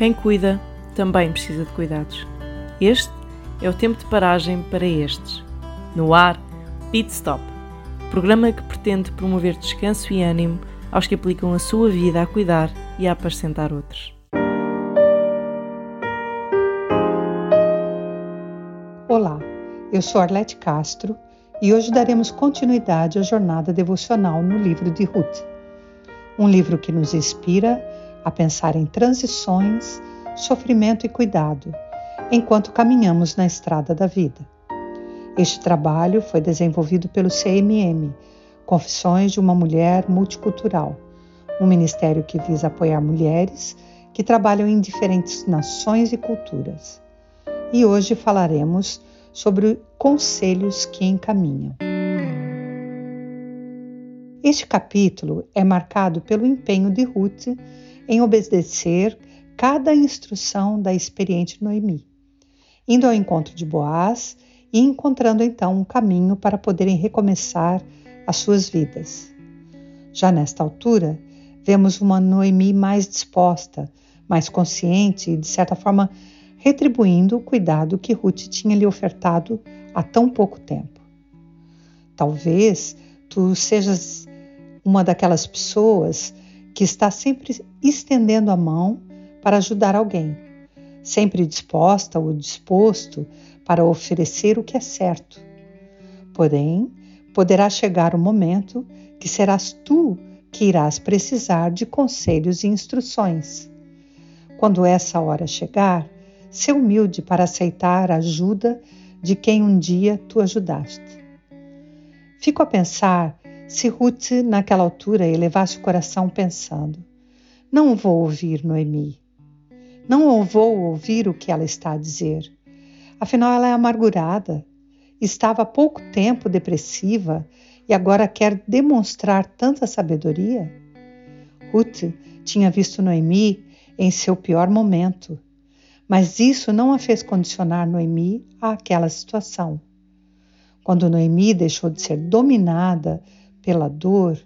Quem cuida também precisa de cuidados. Este é o tempo de paragem para estes. No ar, Pit Stop, programa que pretende promover descanso e ânimo aos que aplicam a sua vida a cuidar e a apacentar outros. Olá, eu sou Arlete Castro e hoje daremos continuidade à jornada devocional no livro de Ruth. Um livro que nos inspira a pensar em transições, sofrimento e cuidado, enquanto caminhamos na estrada da vida. Este trabalho foi desenvolvido pelo CMM, Confissões de uma Mulher Multicultural, um ministério que visa apoiar mulheres que trabalham em diferentes nações e culturas. E hoje falaremos sobre conselhos que encaminham. Este capítulo é marcado pelo empenho de Ruth em obedecer cada instrução da experiente Noemi, indo ao encontro de Boaz e encontrando então um caminho para poderem recomeçar as suas vidas. Já nesta altura, vemos uma Noemi mais disposta, mais consciente e, de certa forma, retribuindo o cuidado que Ruth tinha lhe ofertado há tão pouco tempo. Talvez tu sejas uma daquelas pessoas que está sempre estendendo a mão para ajudar alguém, sempre disposta ou disposto para oferecer o que é certo. Porém, poderá chegar o momento que serás tu que irás precisar de conselhos e instruções. Quando essa hora chegar, se humilde para aceitar a ajuda de quem um dia tu ajudaste. Fico a pensar se Ruth, naquela altura, elevasse o coração pensando: Não vou ouvir Noemi. Não vou ouvir o que ela está a dizer. Afinal, ela é amargurada. Estava há pouco tempo depressiva e agora quer demonstrar tanta sabedoria? Ruth tinha visto Noemi em seu pior momento, mas isso não a fez condicionar Noemi àquela situação. Quando Noemi deixou de ser dominada pela dor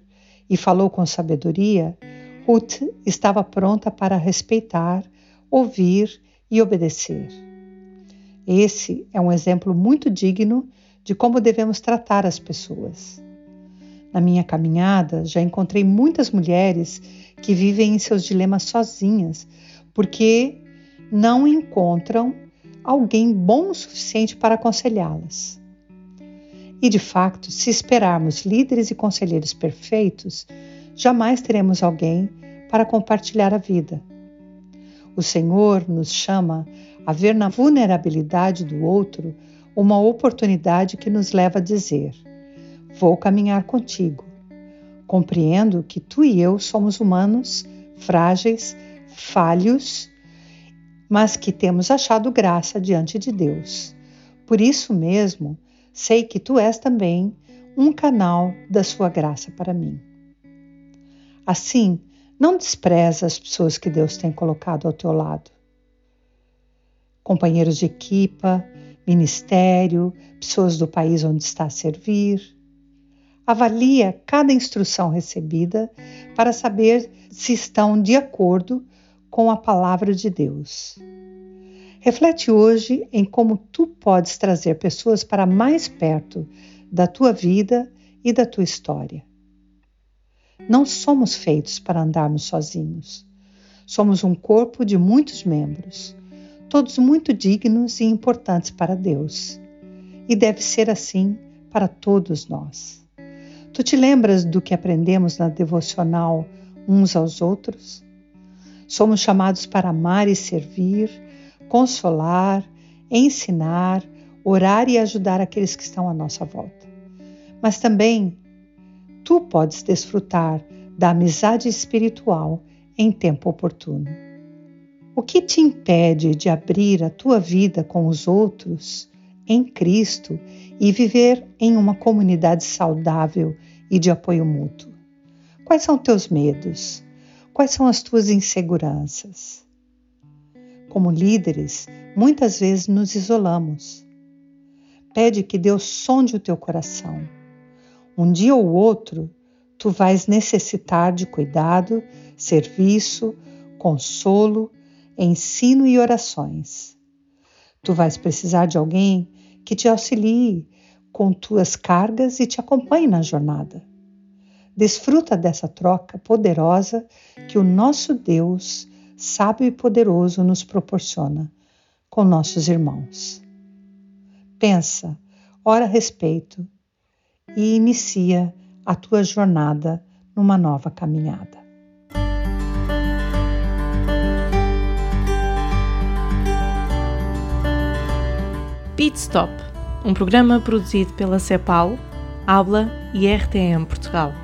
e falou com sabedoria, Ruth estava pronta para respeitar, ouvir e obedecer. Esse é um exemplo muito digno de como devemos tratar as pessoas. Na minha caminhada, já encontrei muitas mulheres que vivem em seus dilemas sozinhas, porque não encontram alguém bom o suficiente para aconselhá-las. E de fato, se esperarmos líderes e conselheiros perfeitos, jamais teremos alguém para compartilhar a vida. O Senhor nos chama a ver na vulnerabilidade do outro uma oportunidade que nos leva a dizer: Vou caminhar contigo. Compreendo que tu e eu somos humanos, frágeis, falhos, mas que temos achado graça diante de Deus. Por isso mesmo, sei que tu és também um canal da sua graça para mim. Assim, não despreza as pessoas que Deus tem colocado ao teu lado. Companheiros de equipa, ministério, pessoas do país onde está a servir. Avalia cada instrução recebida para saber se estão de acordo com a palavra de Deus. Reflete hoje em como tu podes trazer pessoas para mais perto da tua vida e da tua história. Não somos feitos para andarmos sozinhos. Somos um corpo de muitos membros, todos muito dignos e importantes para Deus. E deve ser assim para todos nós. Tu te lembras do que aprendemos na devocional uns aos outros? Somos chamados para amar e servir consolar, ensinar, orar e ajudar aqueles que estão à nossa volta. Mas também tu podes desfrutar da amizade espiritual em tempo oportuno. O que te impede de abrir a tua vida com os outros em Cristo e viver em uma comunidade saudável e de apoio mútuo? Quais são teus medos? Quais são as tuas inseguranças? Como líderes, muitas vezes nos isolamos. Pede que Deus sonde o teu coração. Um dia ou outro, tu vais necessitar de cuidado, serviço, consolo ensino e orações. Tu vais precisar de alguém que te auxilie com tuas cargas e te acompanhe na jornada. Desfruta dessa troca poderosa que o nosso Deus, sábio e poderoso, nos proporciona com nossos irmãos. Pensa, ora a respeito e inicia a tua jornada numa nova caminhada. Pit Stop, um programa produzido pela CEPAL, Habla e RTM Portugal.